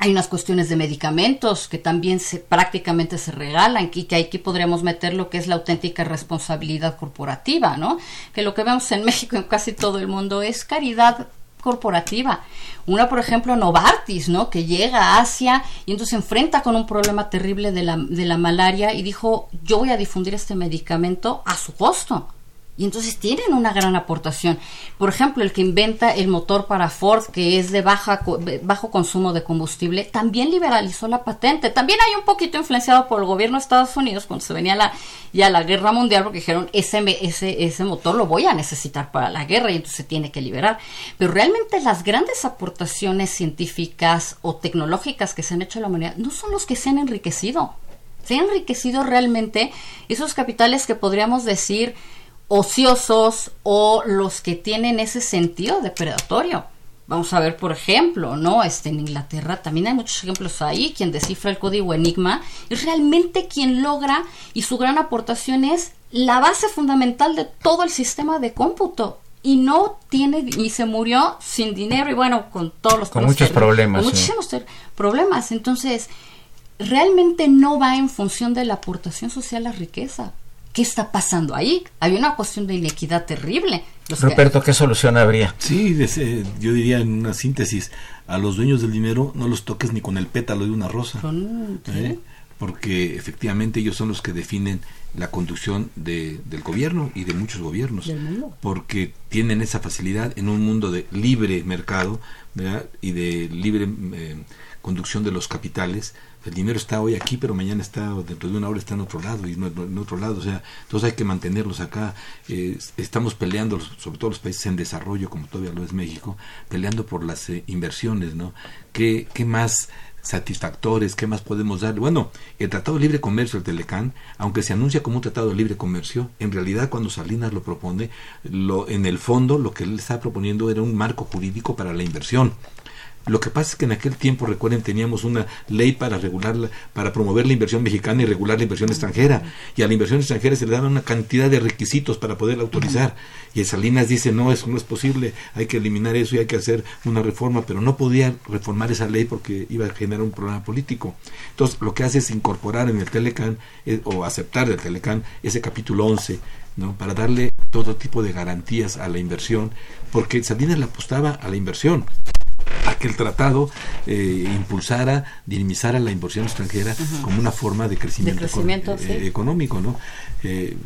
hay unas cuestiones de medicamentos que también se prácticamente se regalan y que aquí podríamos meter lo que es la auténtica responsabilidad corporativa, ¿no? Que lo que vemos en México y en casi todo el mundo es caridad corporativa. Una, por ejemplo, Novartis, ¿no? Que llega a Asia y entonces se enfrenta con un problema terrible de la, de la malaria y dijo, yo voy a difundir este medicamento a su costo. Y entonces tienen una gran aportación. Por ejemplo, el que inventa el motor para Ford, que es de baja, bajo consumo de combustible, también liberalizó la patente. También hay un poquito influenciado por el gobierno de Estados Unidos cuando se venía la, ya la guerra mundial, porque dijeron, ese, ese, ese motor lo voy a necesitar para la guerra y entonces se tiene que liberar. Pero realmente las grandes aportaciones científicas o tecnológicas que se han hecho a la humanidad no son los que se han enriquecido. Se han enriquecido realmente esos capitales que podríamos decir ociosos o los que tienen ese sentido depredatorio. Vamos a ver, por ejemplo, ¿no? Este, en Inglaterra también hay muchos ejemplos ahí. Quien descifra el código Enigma es realmente quien logra y su gran aportación es la base fundamental de todo el sistema de cómputo. Y no tiene, y se murió sin dinero y bueno, con todos los Con muchos problemas, Con muchísimos problemas. Entonces, realmente no va en función de la aportación social a riqueza. ¿Qué está pasando ahí? Hay una cuestión de inequidad terrible. Los que- ¿qué solución habría? Sí, yo diría en una síntesis, a los dueños del dinero no los toques ni con el pétalo de una rosa. Son- sí. ¿eh? Porque efectivamente ellos son los que definen la conducción de- del gobierno y de muchos gobiernos. Del mundo. Porque tienen esa facilidad en un mundo de libre mercado ¿verdad? y de libre eh, conducción de los capitales. El dinero está hoy aquí, pero mañana está, dentro de una hora está en otro lado y no en otro lado. O sea, entonces hay que mantenerlos acá. Eh, estamos peleando, sobre todo los países en desarrollo, como todavía lo es México, peleando por las eh, inversiones, ¿no? ¿Qué, ¿Qué más satisfactores, qué más podemos dar. Bueno, el Tratado de Libre Comercio, el Telecán, aunque se anuncia como un Tratado de Libre Comercio, en realidad cuando Salinas lo propone, lo, en el fondo lo que él está proponiendo era un marco jurídico para la inversión. Lo que pasa es que en aquel tiempo, recuerden, teníamos una ley para regular, la- para promover la inversión mexicana y regular la inversión extranjera. Y a la inversión extranjera se le daban una cantidad de requisitos para poderla autorizar. Y Salinas dice, no, eso no es posible, hay que eliminar eso y hay que hacer una reforma, pero no podía reformar esa ley porque iba a generar un problema político. Entonces, lo que hace es incorporar en el Telecán, eh, o aceptar del Telecán, ese capítulo 11, ¿no? para darle todo tipo de garantías a la inversión, porque Salinas le apostaba a la inversión que el tratado eh, impulsara, dinamizara la inversión extranjera como una forma de crecimiento, De crecimiento, econ- sí. económico, ¿no?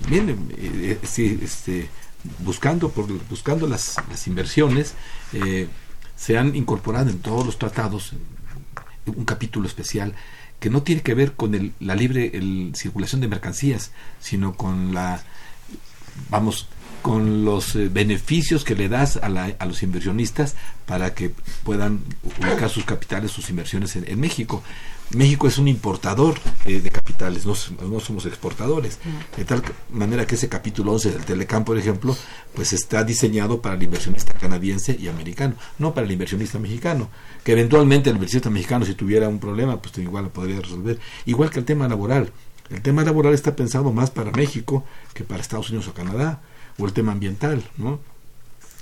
Bien, sí, este, buscando por buscando las, las inversiones eh, se han incorporado en todos los tratados un capítulo especial que no tiene que ver con el, la libre el, circulación de mercancías, sino con la, vamos, con los eh, beneficios que le das a, la- a los inversionistas para que puedan ubicar sus capitales, sus inversiones en, en México. México es un importador eh, de capitales, no somos exportadores. De tal manera que ese capítulo 11 del Telecam, por ejemplo, pues está diseñado para el inversionista canadiense y americano, no para el inversionista mexicano. Que eventualmente el inversionista mexicano, si tuviera un problema, pues igual lo podría resolver. Igual que el tema laboral. El tema laboral está pensado más para México que para Estados Unidos o Canadá, o el tema ambiental, ¿no?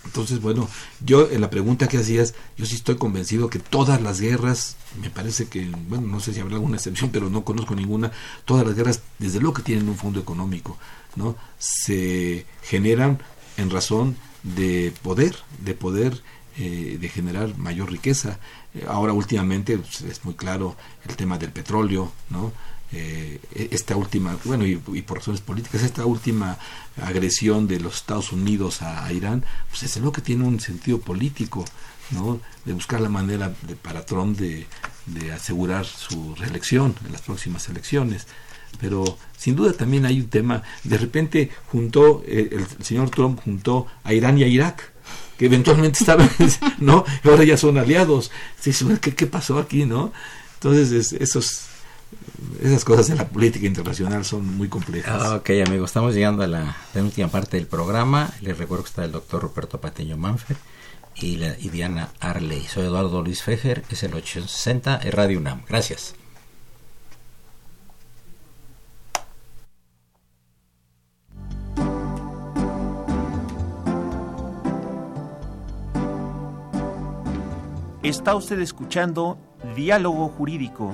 Entonces, bueno, yo en la pregunta que hacías, yo sí estoy convencido que todas las guerras, me parece que, bueno, no sé si habrá alguna excepción, pero no conozco ninguna, todas las guerras, desde luego que tienen un fondo económico, ¿no? Se generan en razón de poder, de poder, eh, de generar mayor riqueza. Eh, ahora últimamente pues, es muy claro el tema del petróleo, ¿no? Eh, esta última, bueno, y, por razones políticas, esta última agresión de los Estados Unidos a, Irán, pues es lo que tiene un sentido político, ¿no? De buscar la manera de, para Trump de, de asegurar su reelección en las próximas elecciones. Pero sin duda también hay un tema, de repente juntó, eh, el, señor Trump juntó a Irán y a Irak, que eventualmente estaban, ¿no? Ahora ya son aliados. ¿qué, ¿Qué pasó aquí, no? Entonces, es, esos esas cosas en la política internacional son muy complejas. Ah, ok, amigos, estamos llegando a la penúltima parte del programa. Les recuerdo que está el doctor Ruperto Patiño Manfred y, la, y Diana Arley. Soy Eduardo Luis Fejer, es el 860 es Radio UNAM. Gracias. Está usted escuchando Diálogo Jurídico,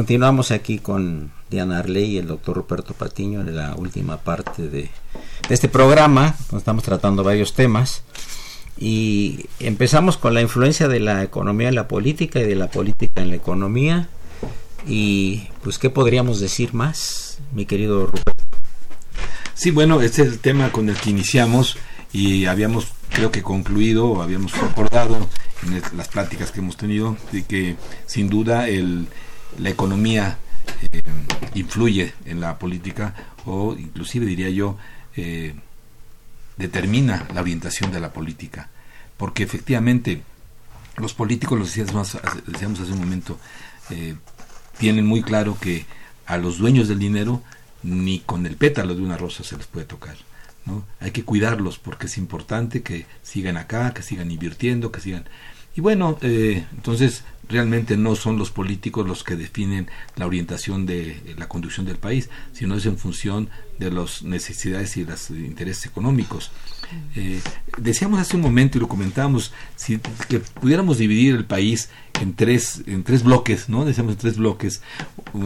Continuamos aquí con Diana Arley y el doctor Ruperto Patiño en la última parte de, de este programa. Estamos tratando varios temas y empezamos con la influencia de la economía en la política y de la política en la economía. Y pues, ¿qué podríamos decir más, mi querido Ruperto? Sí, bueno, este es el tema con el que iniciamos y habíamos, creo que concluido, habíamos acordado en las pláticas que hemos tenido, de que sin duda el, la economía eh, influye en la política o inclusive diría yo eh, determina la orientación de la política porque efectivamente los políticos lo decíamos, decíamos hace un momento eh, tienen muy claro que a los dueños del dinero ni con el pétalo de una rosa se les puede tocar ¿no? hay que cuidarlos porque es importante que sigan acá que sigan invirtiendo que sigan y bueno eh, entonces realmente no son los políticos los que definen la orientación de la conducción del país, sino es en función de las necesidades y los intereses económicos. Eh, decíamos hace un momento y lo comentábamos, si que pudiéramos dividir el país en tres, en tres bloques, ¿no? Decíamos en tres bloques,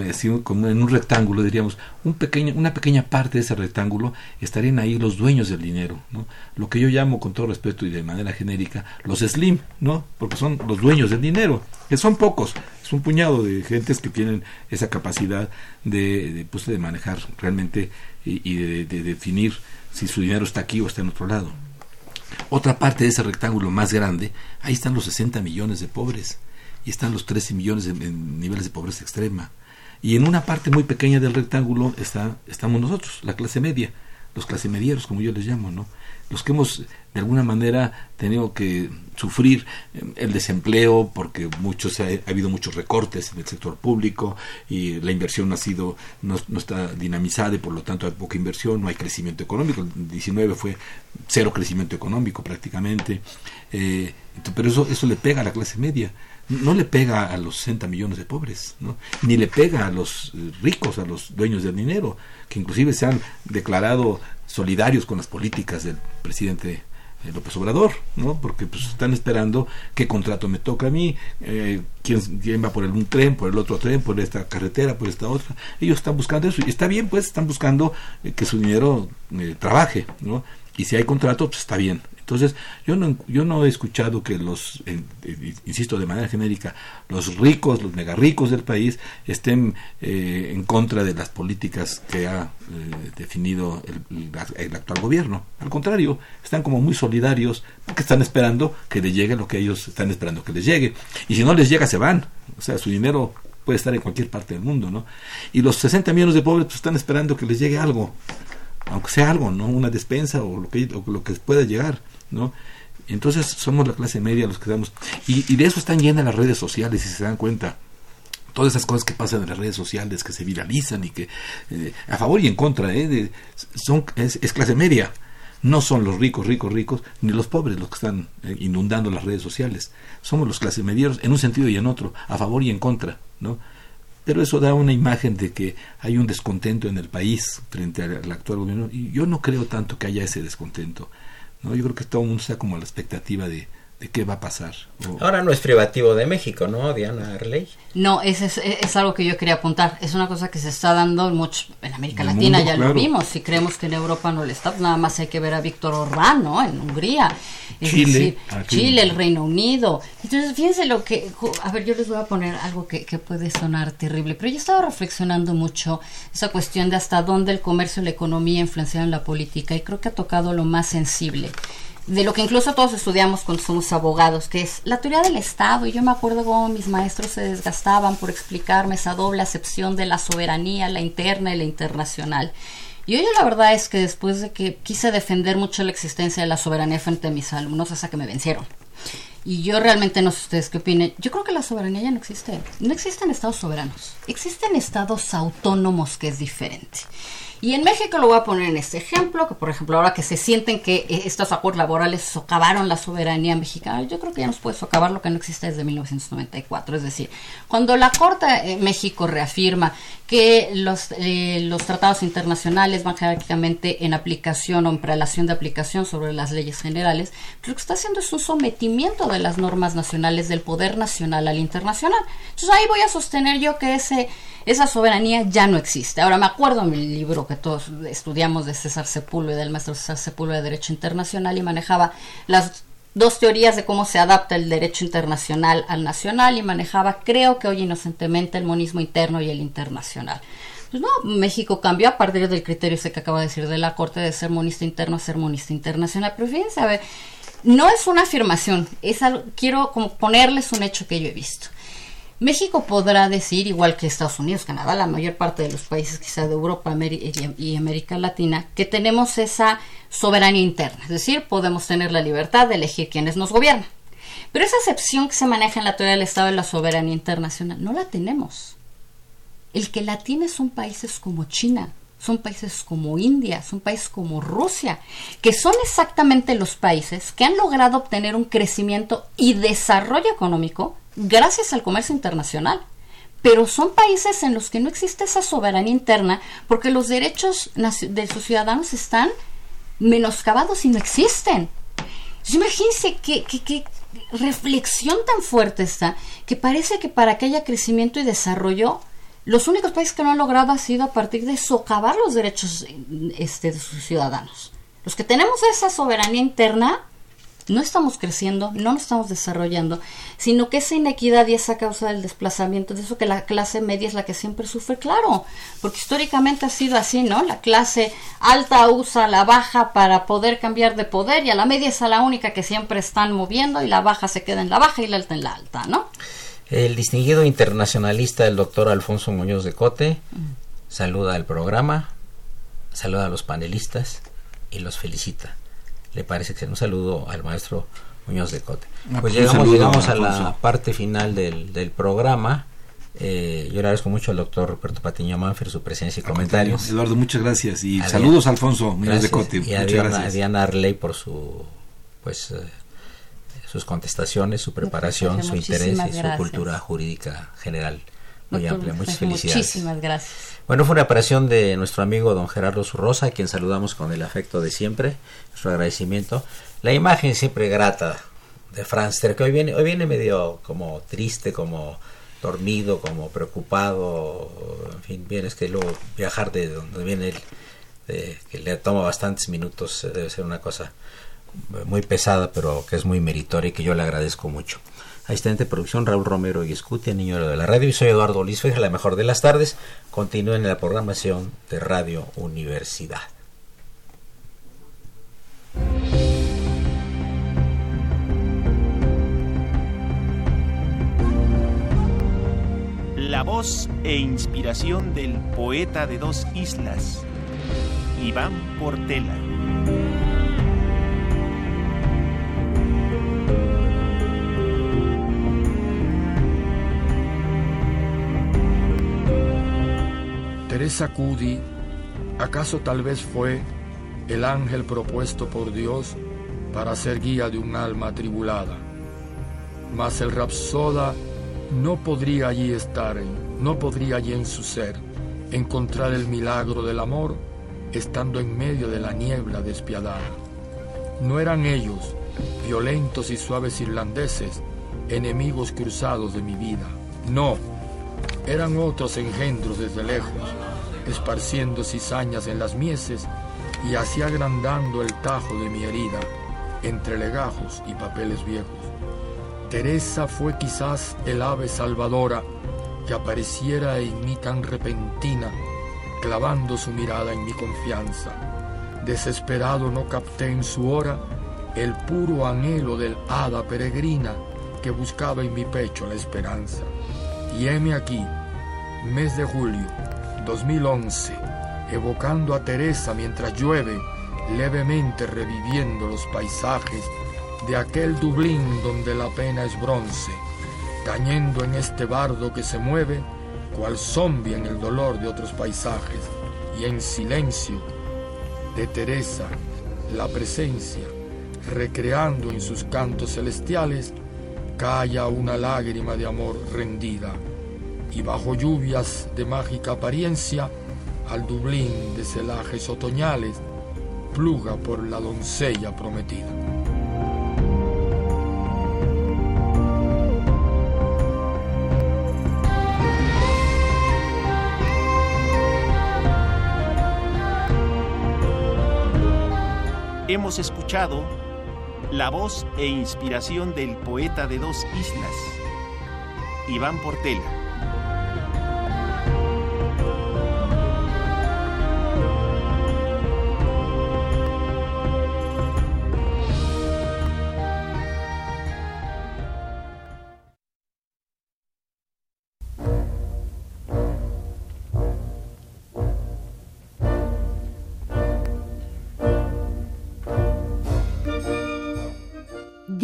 así como en un rectángulo, diríamos, un pequeño, una pequeña parte de ese rectángulo estarían ahí los dueños del dinero, ¿no? Lo que yo llamo con todo respeto y de manera genérica, los slim, ¿no? Porque son los dueños del dinero, que son pocos, es un puñado de gentes que tienen esa capacidad de, de, pues, de manejar realmente y, de definir si su dinero está aquí o está en otro lado. Otra parte de ese rectángulo más grande, ahí están los 60 millones de pobres y están los 13 millones en niveles de pobreza extrema. Y en una parte muy pequeña del rectángulo está, estamos nosotros, la clase media, los clase medieros, como yo les llamo, ¿no? Los que hemos de alguna manera tenido que sufrir eh, el desempleo porque muchos ha, ha, habido muchos recortes en el sector público y la inversión ha sido no, no, está dinamizada y por lo tanto hay poca inversión no hay crecimiento económico el 19 fue cero crecimiento económico prácticamente eh, pero eso eso le pega a la clase media no le pega a los 60 millones de pobres, ¿no? ni le pega a los ricos, a los dueños del dinero, que inclusive se han declarado solidarios con las políticas del presidente López Obrador, ¿no? Porque pues están esperando qué contrato me toca a mí, eh, quién, quién va por el, un tren, por el otro tren, por esta carretera, por esta otra. Ellos están buscando eso y está bien, pues están buscando eh, que su dinero eh, trabaje, ¿no? Y si hay contrato, pues está bien. Entonces, yo no, yo no he escuchado que los, eh, insisto de manera genérica, los ricos, los mega ricos del país estén eh, en contra de las políticas que ha eh, definido el, el, actual gobierno. Al contrario, están como muy solidarios porque están esperando que les llegue lo que ellos están esperando que les llegue. Y si no les llega, se van. O sea, su dinero puede estar en cualquier parte del mundo, ¿no? Y los 60 millones de pobres pues, están esperando que les llegue algo aunque sea algo, ¿no? Una despensa o lo que, lo que pueda llegar. ¿no? Entonces somos la clase media los que damos. Y, de eso están llenas las redes sociales, si se dan cuenta todas esas cosas que pasan en las redes sociales que se viralizan y que eh, a favor y en contra eh, son es, es, clase media no son los ricos ricos ricos ni los pobres los que están eh, inundando las redes sociales somos los clase medieros en un sentido y en otro a favor y en contra no pero eso da una imagen de que hay un descontento en el país frente al, al actual gobierno y yo no creo tanto que haya ese descontento ¿no? Yo creo que todo el mundo está como la expectativa de, de qué va a pasar. O... Ahora no es privativo de México, ¿no, Diana Arley? No, es, es, es, algo que yo quería apuntar. Es una cosa que se está dando en, mucho, en América en Latina, mundo, ya claro. lo vimos. Si creemos que en Europa no le está, nada más hay que ver a Víctor Orbán, ¿no? En Hungría. Es Chile, decir. Chile, el Reino Unido. Entonces, fíjense lo que... A ver, yo les voy a poner algo que, que puede sonar terrible, pero yo estaba reflexionando mucho esa cuestión de hasta dónde el comercio y la economía influencian la política y creo que ha tocado lo más sensible de lo que incluso todos estudiamos cuando somos abogados, que es la teoría del Estado. Y yo me acuerdo cómo mis maestros se desgastaban por explicarme esa doble acepción de la soberanía, la interna y la internacional. Y hoy la verdad es que después de que quise defender mucho la existencia de la soberanía frente a mis alumnos, hasta que me vencieron. Y yo realmente no sé ustedes qué opinen. Yo creo que la soberanía ya no existe. No existen estados soberanos. Existen estados autónomos que es diferente. Y en México lo voy a poner en este ejemplo, que por ejemplo ahora que se sienten que estos acuerdos laborales socavaron la soberanía mexicana, yo creo que ya nos puede socavar lo que no existe desde 1994. Es decir, cuando la Corte de México reafirma que los, eh, los tratados internacionales van jerárquicamente en aplicación o en prelación de aplicación sobre las leyes generales, pues lo que está haciendo es un sometimiento de las normas nacionales del poder nacional al internacional. Entonces ahí voy a sostener yo que ese, esa soberanía ya no existe. Ahora me acuerdo en mi libro que todos estudiamos de César Sepúlveda, del maestro César Sepúlveda de Derecho Internacional y manejaba las dos teorías de cómo se adapta el derecho internacional al nacional y manejaba, creo que hoy inocentemente, el monismo interno y el internacional. Pues no, México cambió a partir del criterio ese que acaba de decir de la Corte de ser monista interno a ser monista internacional. Pero fíjense, a ver, no es una afirmación, es algo, quiero como ponerles un hecho que yo he visto. México podrá decir, igual que Estados Unidos, Canadá, la mayor parte de los países quizá de Europa y América Latina, que tenemos esa soberanía interna, es decir, podemos tener la libertad de elegir quienes nos gobiernan. Pero esa excepción que se maneja en la teoría del Estado de la soberanía internacional, no la tenemos. El que la tiene son países como China, son países como India, son países como Rusia, que son exactamente los países que han logrado obtener un crecimiento y desarrollo económico gracias al comercio internacional. Pero son países en los que no existe esa soberanía interna porque los derechos de sus ciudadanos están menoscabados y no existen. Imagínense qué, qué, reflexión tan fuerte está, que parece que para que haya crecimiento y desarrollo, los únicos países que no han logrado ha sido a partir de socavar los derechos este, de sus ciudadanos. Los que tenemos esa soberanía interna, no estamos creciendo, no nos estamos desarrollando, sino que esa inequidad y esa causa del desplazamiento, de eso que la clase media es la que siempre sufre, claro, porque históricamente ha sido así, ¿no? La clase alta usa la baja para poder cambiar de poder y a la media es a la única que siempre están moviendo y la baja se queda en la baja y la alta en la alta, ¿no? El distinguido internacionalista, el doctor Alfonso Muñoz de Cote, saluda al programa, saluda a los panelistas y los felicita le parece que un saludo al maestro Muñoz de Cote. Ah, pues, pues llegamos, llegamos a la parte final del, del programa. Eh, yo le agradezco mucho al doctor Roberto Patiño Manfer su presencia y comentarios. Eduardo, muchas gracias. Y saludos Alfonso Muñoz de Cote. Y a Diana, Arley por su pues eh, sus contestaciones, su preparación, su interés y su cultura jurídica general muy amplia. Muchas felicidades. Muchísimas gracias. Bueno, fue una aparición de nuestro amigo don Gerardo Zurrosa, a quien saludamos con el afecto de siempre, nuestro agradecimiento. La imagen siempre grata de Franz que hoy viene, hoy viene medio como triste, como dormido, como preocupado, en fin, bien, es que luego viajar de donde viene él, que le toma bastantes minutos, eh, debe ser una cosa muy pesada, pero que es muy meritoria y que yo le agradezco mucho asistente de producción Raúl Romero y Escutia, niño de la radio. Y soy Eduardo Luis la mejor de las tardes. Continúen en la programación de Radio Universidad. La voz e inspiración del poeta de dos islas, Iván Portela. Teresa Cudi, ¿acaso tal vez fue el ángel propuesto por Dios para ser guía de un alma atribulada? Mas el rapsoda no podría allí estar, no podría allí en su ser encontrar el milagro del amor estando en medio de la niebla despiadada. No eran ellos, violentos y suaves irlandeses, enemigos cruzados de mi vida. No, eran otros engendros desde lejos, esparciendo cizañas en las mieses y así agrandando el tajo de mi herida entre legajos y papeles viejos. Teresa fue quizás el ave salvadora que apareciera en mí tan repentina, clavando su mirada en mi confianza. Desesperado no capté en su hora el puro anhelo del hada peregrina que buscaba en mi pecho la esperanza. Y heme aquí, mes de julio 2011, evocando a Teresa mientras llueve, levemente reviviendo los paisajes de aquel Dublín donde la pena es bronce, tañendo en este bardo que se mueve, cual zombie en el dolor de otros paisajes, y en silencio de Teresa, la presencia, recreando en sus cantos celestiales, calla una lágrima de amor rendida, y bajo lluvias de mágica apariencia, al Dublín de celajes otoñales, pluga por la doncella prometida. Hemos escuchado la voz e inspiración del poeta de dos islas, Iván Portela.